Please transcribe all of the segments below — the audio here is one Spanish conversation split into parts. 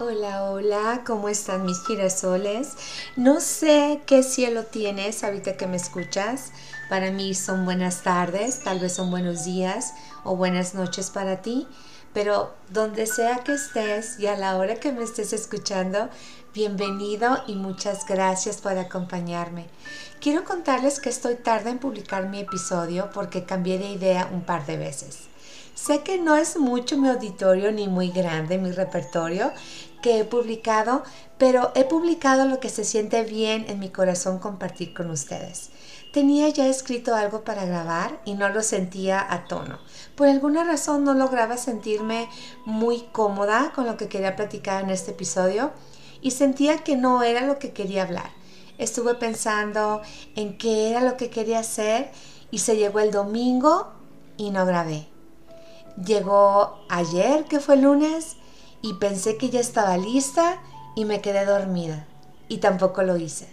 Hola, hola, ¿cómo están mis girasoles? No sé qué cielo tienes ahorita que me escuchas. Para mí son buenas tardes, tal vez son buenos días o buenas noches para ti, pero donde sea que estés y a la hora que me estés escuchando, bienvenido y muchas gracias por acompañarme. Quiero contarles que estoy tarde en publicar mi episodio porque cambié de idea un par de veces. Sé que no es mucho mi auditorio ni muy grande mi repertorio que he publicado, pero he publicado lo que se siente bien en mi corazón compartir con ustedes. Tenía ya escrito algo para grabar y no lo sentía a tono. Por alguna razón no lograba sentirme muy cómoda con lo que quería platicar en este episodio y sentía que no era lo que quería hablar. Estuve pensando en qué era lo que quería hacer y se llegó el domingo y no grabé. Llegó ayer, que fue lunes, y pensé que ya estaba lista y me quedé dormida. Y tampoco lo hice.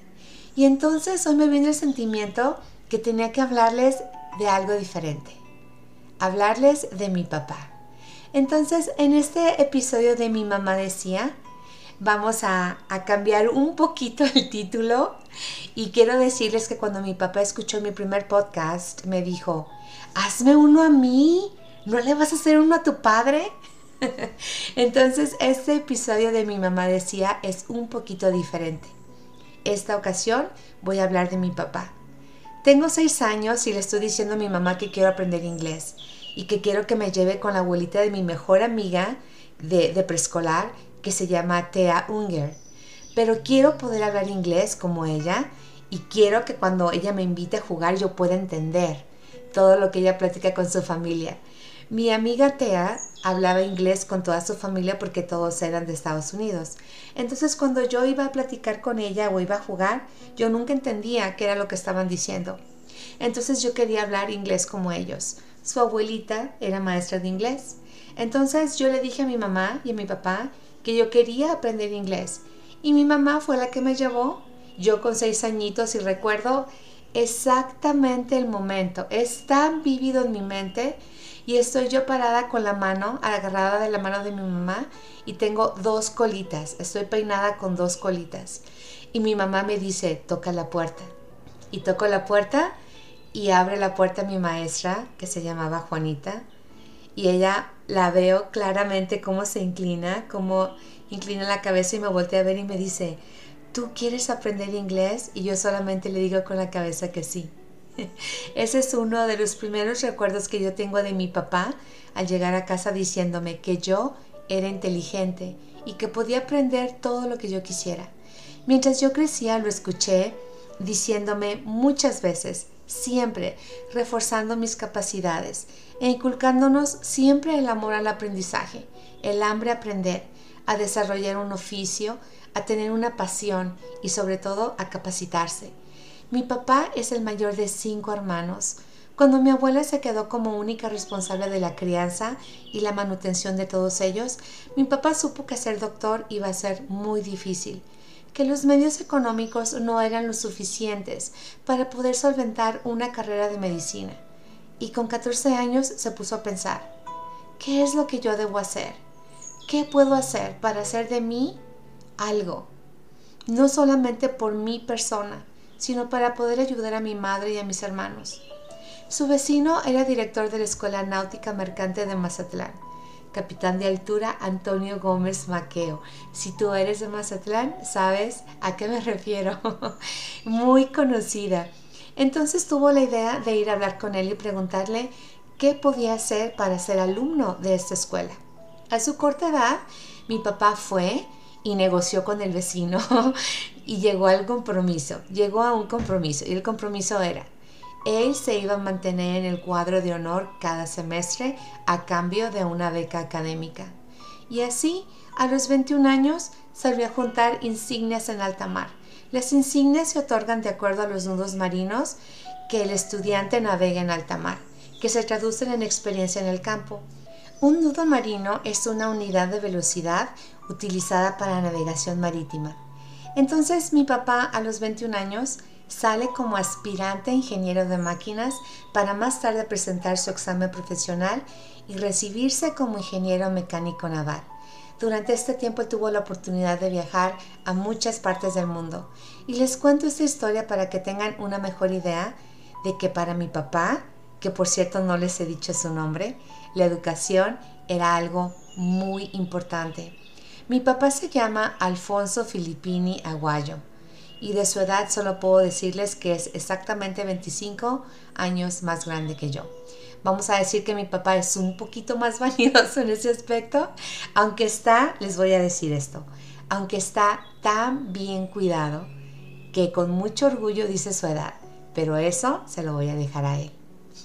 Y entonces hoy me viene el sentimiento que tenía que hablarles de algo diferente. Hablarles de mi papá. Entonces, en este episodio de Mi mamá decía, vamos a, a, cambiar un poquito el título y quiero decirles que cuando mi papá escuchó mi primer podcast, me dijo, hazme uno a mí, ¿no le vas a hacer uno a tu padre? Entonces, este episodio de mi mamá decía es un poquito diferente. Esta ocasión voy a hablar de mi papá. Tengo seis años y le estoy diciendo a mi mamá que quiero aprender inglés y que quiero que me lleve con la abuelita de mi mejor amiga de, preescolar que se llama Thea Unger. Pero quiero poder hablar inglés como ella y quiero que cuando ella me invite a jugar yo pueda entender todo lo que ella platica con su familia. Mi amiga Thea hablaba inglés con toda su familia porque todos eran de Estados Unidos. Entonces cuando yo iba a platicar con ella o iba a jugar, yo nunca entendía qué era lo que estaban diciendo. Entonces yo quería hablar inglés como ellos. Su abuelita era maestra de inglés. Entonces yo le dije a mi mamá y a mi papá que yo quería aprender inglés. Y mi mamá fue la que me llevó. Yo con seis añitos y recuerdo exactamente el momento. Es tan vívido en mi mente y estoy yo parada con la mano, agarrada de la mano de mi mamá y tengo dos colitas, estoy peinada con dos colitas. Y mi mamá me dice, toca la puerta. Y toco la puerta y abre la puerta mi maestra, que se llamaba Juanita, y ella la veo claramente cómo se inclina, cómo inclina la cabeza y me voltea a ver y me dice, ¿tú quieres aprender inglés? Y yo solamente le digo con la cabeza que sí. Ese es uno de los primeros recuerdos que yo tengo de mi papá al llegar a casa diciéndome que yo era inteligente y que podía aprender todo lo que yo quisiera. Mientras yo crecía lo escuché diciéndome muchas veces, siempre reforzando mis capacidades e inculcándonos siempre el amor al aprendizaje, el hambre a aprender, a desarrollar un oficio, a tener una pasión y sobre todo a capacitarse. Mi papá es el mayor de cinco hermanos. Cuando mi abuela se quedó como única responsable de la crianza y la manutención de todos ellos, mi papá supo que ser doctor iba a ser muy difícil, que los medios económicos no eran lo suficientes para poder solventar una carrera de medicina. Y con 14 años se puso a pensar, ¿qué es lo que yo debo hacer? ¿Qué puedo hacer para hacer de mí algo? No solamente por mi persona, sino para poder ayudar a mi madre y a mis hermanos. Su vecino era director de la Escuela Náutica Mercante de Mazatlán, capitán de altura Antonio Gómez Maqueo. Si tú eres de Mazatlán, sabes a qué me refiero. Muy conocida. Entonces tuvo la idea de ir a hablar con él y preguntarle qué podía hacer para ser alumno de esta escuela. A su corta edad, mi papá fue y negoció con el vecino y llegó al compromiso, llegó a un compromiso y el compromiso era, él se iba a mantener en el cuadro de honor cada semestre a cambio de una beca académica. Y así, a los 21 años, salió a juntar insignias en alta mar. Las insignias se otorgan de acuerdo a los nudos marinos que el estudiante navega en alta mar, que se traducen en experiencia en el campo. Un nudo marino es una unidad de velocidad utilizada para navegación marítima. Entonces mi papá a los 21 años sale como aspirante a ingeniero de máquinas para más tarde presentar su examen profesional y recibirse como ingeniero mecánico naval. Durante este tiempo tuvo la oportunidad de viajar a muchas partes del mundo. Y les cuento esta historia para que tengan una mejor idea de que para mi papá, que por cierto no les he dicho su nombre, la educación era algo muy importante. Mi papá se llama Alfonso Filippini Aguayo y de su edad solo puedo decirles que es exactamente 25 años más grande que yo. Vamos a decir que mi papá es un poquito más vanidoso en ese aspecto, aunque está, les voy a decir esto, aunque está tan bien cuidado que con mucho orgullo dice su edad, pero eso se lo voy a dejar a él.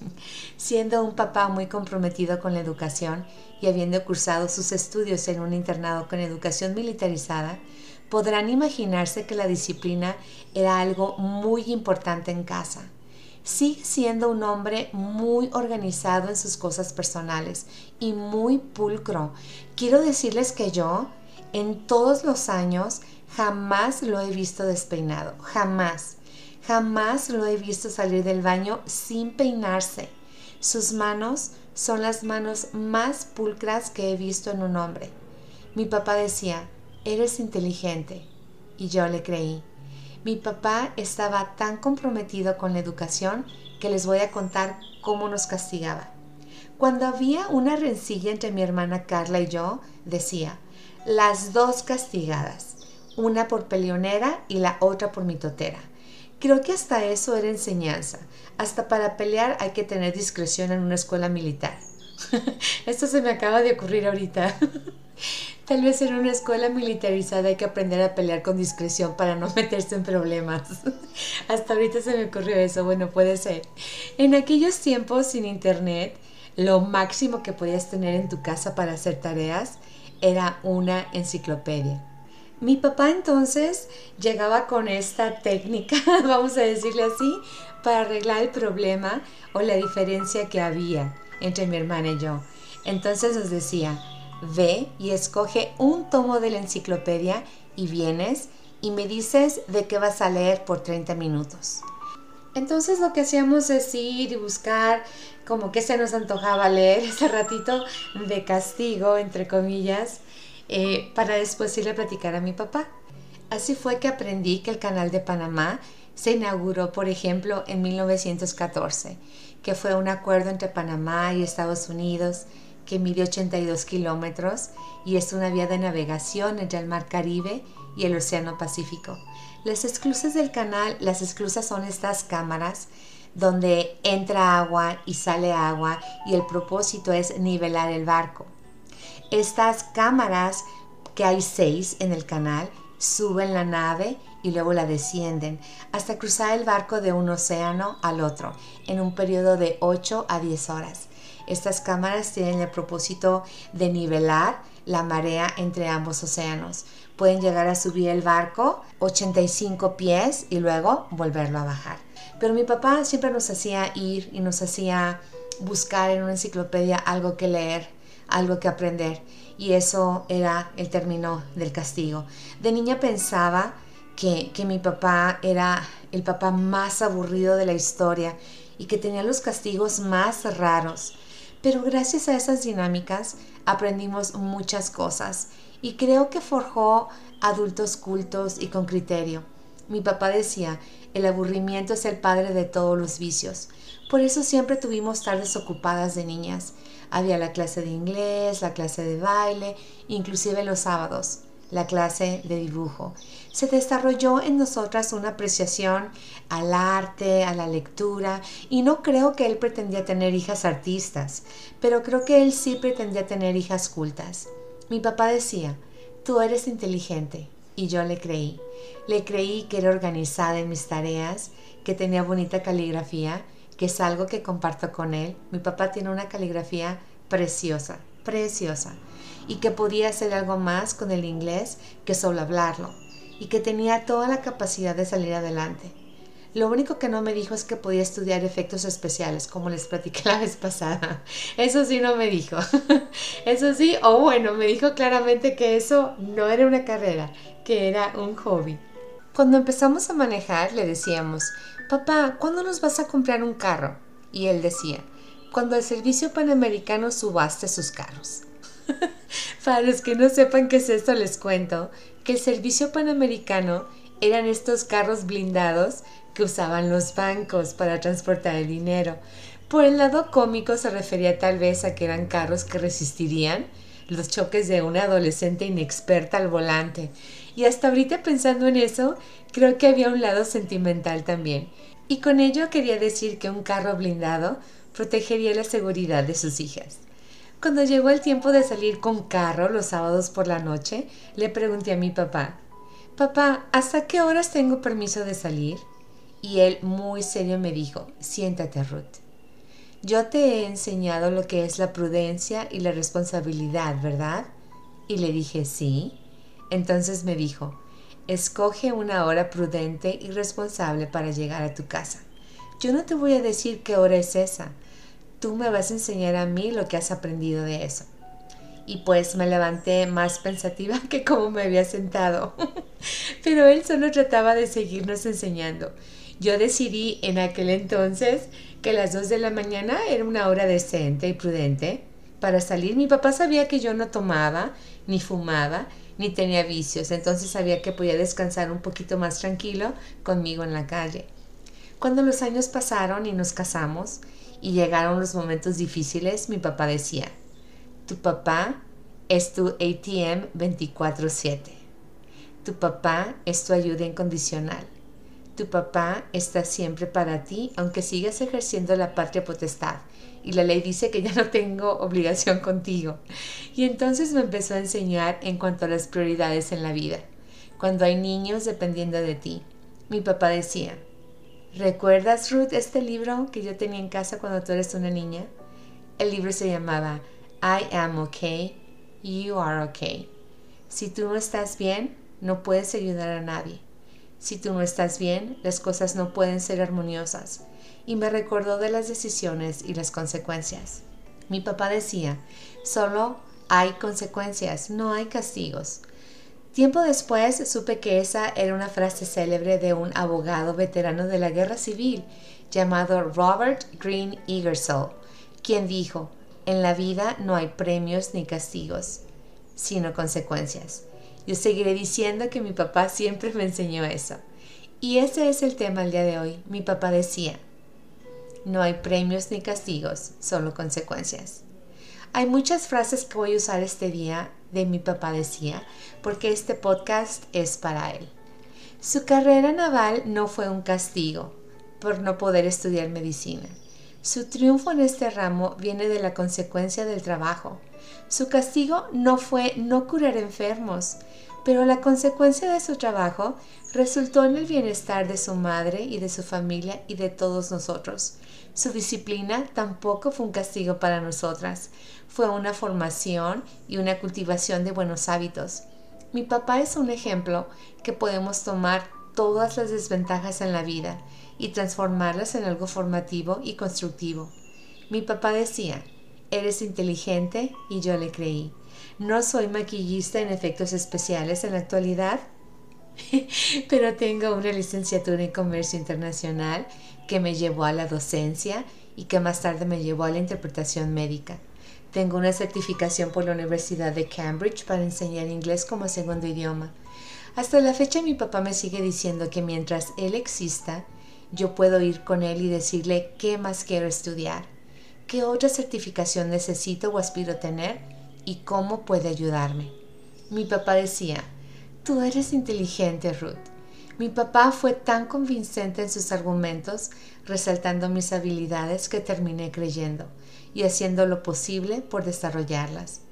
Siendo un papá muy comprometido con la educación y habiendo cursado sus estudios en un internado con educación militarizada, podrán imaginarse que la disciplina era algo muy importante en casa. Sigue siendo un hombre muy organizado en sus cosas personales y muy pulcro. Quiero decirles que yo, en todos los años, jamás lo he visto despeinado, jamás. Jamás lo he visto salir del baño sin peinarse. Sus manos son las manos más pulcras que he visto en un hombre. Mi papá decía, eres inteligente. Y yo le creí. Mi papá estaba tan comprometido con la educación que les voy a contar cómo nos castigaba. Cuando había una rencilla entre mi hermana Carla y yo, decía, las dos castigadas, una por peleonera y la otra por mitotera. Creo que hasta eso era enseñanza. Hasta para pelear hay que tener discreción en una escuela militar. Esto se me acaba de ocurrir ahorita. Tal vez en una escuela militarizada hay que aprender a pelear con discreción para no meterse en problemas. Hasta ahorita se me ocurrió eso, bueno, puede ser. En aquellos tiempos sin internet, lo máximo que podías tener en tu casa para hacer tareas era una enciclopedia. Mi papá entonces llegaba con esta técnica, vamos a decirle así, para arreglar el problema o la diferencia que había entre mi hermana y yo. Entonces nos decía, ve y escoge un tomo de la enciclopedia y vienes y me dices de qué vas a leer por 30 minutos. Entonces lo que hacíamos es ir y buscar como que se nos antojaba leer ese ratito de castigo, entre comillas, eh, para después irle a platicar a mi papá. Así fue que aprendí que el canal de Panamá se inauguró, por ejemplo, en 1914, que fue un acuerdo entre Panamá y Estados Unidos que mide 82 kilómetros y es una vía de navegación entre el Mar Caribe y el Océano Pacífico. Las esclusas del canal, las esclusas son estas cámaras donde entra agua y sale agua y el propósito es nivelar el barco. Estas cámaras, que hay seis en el canal, suben la nave y luego la descienden hasta cruzar el barco de un océano al otro en un periodo de 8 a 10 horas. Estas cámaras tienen el propósito de nivelar la marea entre ambos océanos. Pueden llegar a subir el barco 85 pies y luego volverlo a bajar. Pero mi papá siempre nos hacía ir y nos hacía buscar en una enciclopedia algo que leer, algo que aprender. Y eso era el término del castigo. De niña pensaba que, que mi papá era el papá más aburrido de la historia y que tenía los castigos más raros. Pero gracias a esas dinámicas aprendimos muchas cosas y creo que forjó adultos cultos y con criterio. Mi papá decía, el aburrimiento es el padre de todos los vicios. Por eso siempre tuvimos tardes ocupadas de niñas. Había la clase de inglés, la clase de baile, inclusive los sábados la clase de dibujo. Se desarrolló en nosotras una apreciación al arte, a la lectura, y no creo que él pretendía tener hijas artistas, pero creo que él sí pretendía tener hijas cultas. Mi papá decía, tú eres inteligente, y yo le creí. Le creí que era organizada en mis tareas, que tenía bonita caligrafía, que es algo que comparto con él. Mi papá tiene una caligrafía preciosa, preciosa y que podía hacer algo más con el inglés que solo hablarlo y que tenía toda la capacidad de salir adelante. Lo único que no me dijo es que podía estudiar efectos especiales, como les platiqué la vez pasada. Eso sí no me dijo. Eso sí, o bueno, me dijo claramente que eso no era una carrera, que era un hobby. Cuando empezamos a manejar, le decíamos, papá, ¿cuándo nos vas a comprar un carro? Y él decía, cuando el servicio panamericano subaste sus carros. Para los que no sepan qué es esto, les cuento que el servicio panamericano eran estos carros blindados que usaban los bancos para transportar el dinero. Por el lado cómico se refería tal vez a que eran carros que resistirían los choques de una adolescente inexperta al volante. Y hasta ahorita pensando en eso, creo que había un lado sentimental también. Y con ello quería decir que un carro blindado protegería la seguridad de sus hijas. Cuando llegó el tiempo de salir con carro los sábados por la noche, le pregunté a mi papá, Papá, ¿hasta qué horas tengo permiso de salir? Y él muy serio me dijo, siéntate Ruth. Yo te he enseñado lo que es la prudencia y la responsabilidad, ¿verdad? Y le dije, sí. Entonces me dijo, escoge una hora prudente y responsable para llegar a tu casa. Yo no te voy a decir qué hora es esa, tú me vas a enseñar a mí lo que has aprendido de eso. Y pues me levanté más pensativa que como me había sentado. Pero él solo trataba de seguirnos enseñando. Yo decidí en aquel entonces que las dos de la mañana era una hora decente y prudente para salir. Mi papá sabía que yo no tomaba, ni fumaba, ni tenía vicios, entonces sabía que podía descansar un poquito más tranquilo conmigo en la calle. Cuando los años pasaron y nos casamos, y llegaron los momentos difíciles, mi papá decía, tu papá es tu ATM 24/7. Tu papá es tu ayuda incondicional. Tu papá está siempre para ti, aunque sigas ejerciendo la patria potestad. Y la ley dice que ya no tengo obligación contigo. Y entonces me empezó a enseñar en cuanto a las prioridades en la vida. Cuando hay niños dependiendo de ti. Mi papá decía, ¿Recuerdas, Ruth, este libro que yo tenía en casa cuando tú eres una niña? El libro se llamaba I am okay, you are okay. Si tú no estás bien, no puedes ayudar a nadie. Si tú no estás bien, las cosas no pueden ser armoniosas. Y me recordó de las decisiones y las consecuencias. Mi papá decía, solo hay consecuencias, no hay castigos. Tiempo después supe que esa era una frase célebre de un abogado veterano de la guerra civil llamado Robert Green Ingersoll, quien dijo, en la vida no hay premios ni castigos, sino consecuencias. Yo seguiré diciendo que mi papá siempre me enseñó eso. Y ese es el tema el día de hoy. Mi papá decía, no hay premios ni castigos, solo consecuencias. Hay muchas frases que voy a usar este día de mi papá decía, porque este podcast es para él. Su carrera naval no fue un castigo por no poder estudiar medicina. Su triunfo en este ramo viene de la consecuencia del trabajo. Su castigo no fue no curar enfermos, pero la consecuencia de su trabajo resultó en el bienestar de su madre y de su familia y de todos nosotros. Su disciplina tampoco fue un castigo para nosotras, fue una formación y una cultivación de buenos hábitos. Mi papá es un ejemplo que podemos tomar todas las desventajas en la vida y transformarlas en algo formativo y constructivo. Mi papá decía, eres inteligente y yo le creí. No soy maquillista en efectos especiales en la actualidad, pero tengo una licenciatura en comercio internacional que me llevó a la docencia y que más tarde me llevó a la interpretación médica. Tengo una certificación por la Universidad de Cambridge para enseñar inglés como segundo idioma. Hasta la fecha mi papá me sigue diciendo que mientras él exista, yo puedo ir con él y decirle qué más quiero estudiar, qué otra certificación necesito o aspiro tener y cómo puede ayudarme. Mi papá decía, tú eres inteligente, Ruth. Mi papá fue tan convincente en sus argumentos, resaltando mis habilidades, que terminé creyendo y haciendo lo posible por desarrollarlas.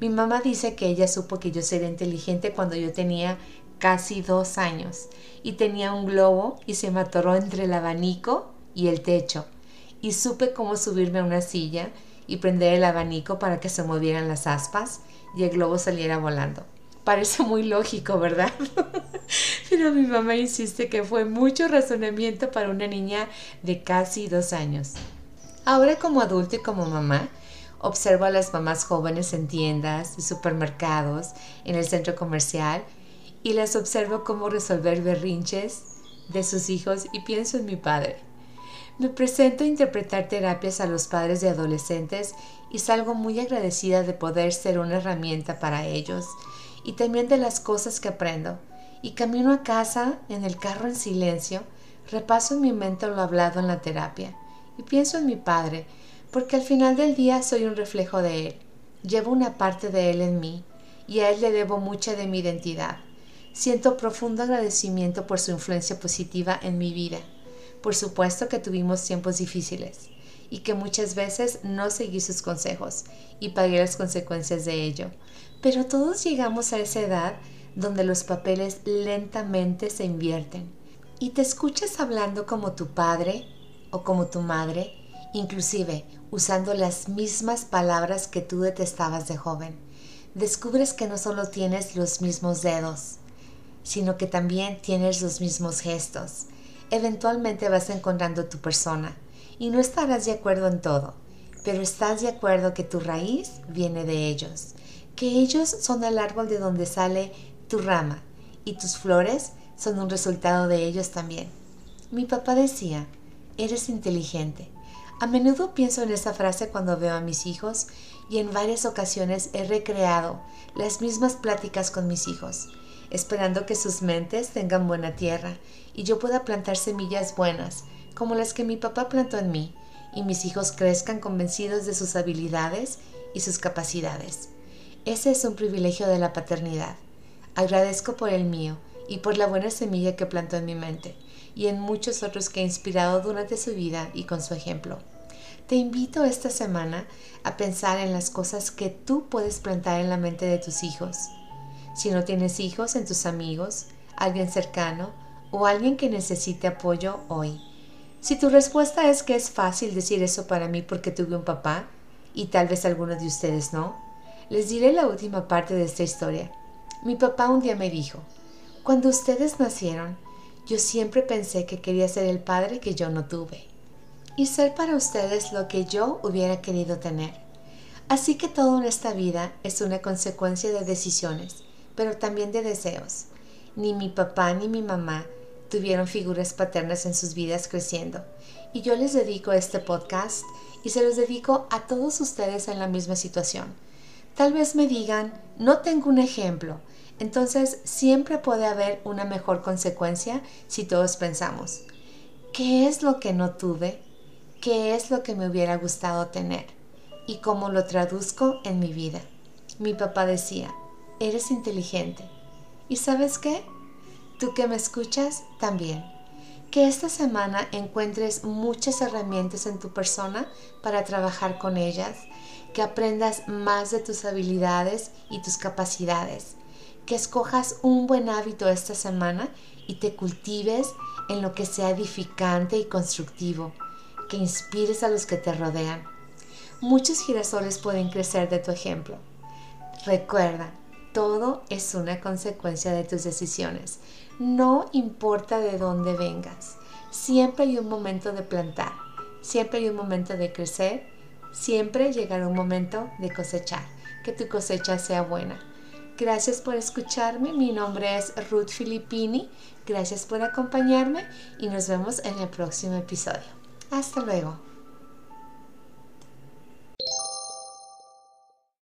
Mi mamá dice que ella supo que yo sería inteligente cuando yo tenía casi dos años y tenía un globo y se me atoró entre el abanico y el techo y supe cómo subirme a una silla y prender el abanico para que se movieran las aspas y el globo saliera volando. Parece muy lógico, ¿verdad? Pero mi mamá insiste que fue mucho razonamiento para una niña de casi dos años. Ahora como adulto y como mamá, observo a las mamás jóvenes en tiendas, supermercados, en el centro comercial y las observo cómo resolver berrinches de sus hijos y pienso en mi padre Me presento a interpretar terapias a los padres de adolescentes y salgo muy agradecida de poder ser una herramienta para ellos y también de las cosas que aprendo. Y camino a casa en el carro en silencio, repaso en mi mente lo hablado en la terapia y pienso en mi padre, porque al final del día soy un reflejo de él. Llevo una parte de él en mí y a él le debo mucha de mi identidad. Siento profundo agradecimiento por su influencia positiva en mi vida. Por supuesto que tuvimos tiempos difíciles y que muchas veces no seguí sus consejos y pagué las consecuencias de ello. Pero todos llegamos a esa edad donde los papeles lentamente se invierten y te escuchas hablando como tu padre o como tu madre, inclusive usando las mismas palabras que tú detestabas de joven. Descubres que no solo tienes los mismos dedos, sino que también tienes los mismos gestos. Eventualmente vas encontrando tu persona y no estarás de acuerdo en todo, pero estás de acuerdo que tu raíz viene de ellos, que ellos son el árbol de donde sale tu rama y tus flores son un resultado de ellos también. Mi papá decía, eres inteligente. A menudo pienso en esa frase cuando veo a mis hijos y en varias ocasiones he recreado las mismas pláticas con mis hijos esperando que sus mentes tengan buena tierra y yo pueda plantar semillas buenas, como las que mi papá plantó en mí, y mis hijos crezcan convencidos de sus habilidades y sus capacidades. Ese es un privilegio de la paternidad. Agradezco por el mío y por la buena semilla que plantó en mi mente y en muchos otros que he inspirado durante su vida y con su ejemplo. Te invito esta semana a pensar en las cosas que tú puedes plantar en la mente de tus hijos si no tienes hijos en tus amigos, alguien cercano o alguien que necesite apoyo hoy. Si tu respuesta es que es fácil decir eso para mí porque tuve un papá, y tal vez algunos de ustedes no, les diré la última parte de esta historia. Mi papá un día me dijo, cuando ustedes nacieron, yo siempre pensé que quería ser el padre que yo no tuve, y ser para ustedes lo que yo hubiera querido tener. Así que todo en esta vida es una consecuencia de decisiones, pero también de deseos. Ni mi papá ni mi mamá tuvieron figuras paternas en sus vidas creciendo. Y yo les dedico este podcast y se los dedico a todos ustedes en la misma situación. Tal vez me digan, no tengo un ejemplo. Entonces siempre puede haber una mejor consecuencia si todos pensamos, ¿qué es lo que no tuve? ¿Qué es lo que me hubiera gustado tener? Y cómo lo traduzco en mi vida. Mi papá decía, eres inteligente. ¿Y sabes qué? Tú que me escuchas también. Que esta semana encuentres muchas herramientas en tu persona para trabajar con ellas, que aprendas más de tus habilidades y tus capacidades, que escojas un buen hábito esta semana y te cultives en lo que sea edificante y constructivo, que inspires a los que te rodean. Muchos girasoles pueden crecer de tu ejemplo. Recuerda, todo es una consecuencia de tus decisiones. No importa de dónde vengas. Siempre hay un momento de plantar. Siempre hay un momento de crecer. Siempre llegará un momento de cosechar. Que tu cosecha sea buena. Gracias por escucharme. Mi nombre es Ruth Filippini. Gracias por acompañarme y nos vemos en el próximo episodio. Hasta luego.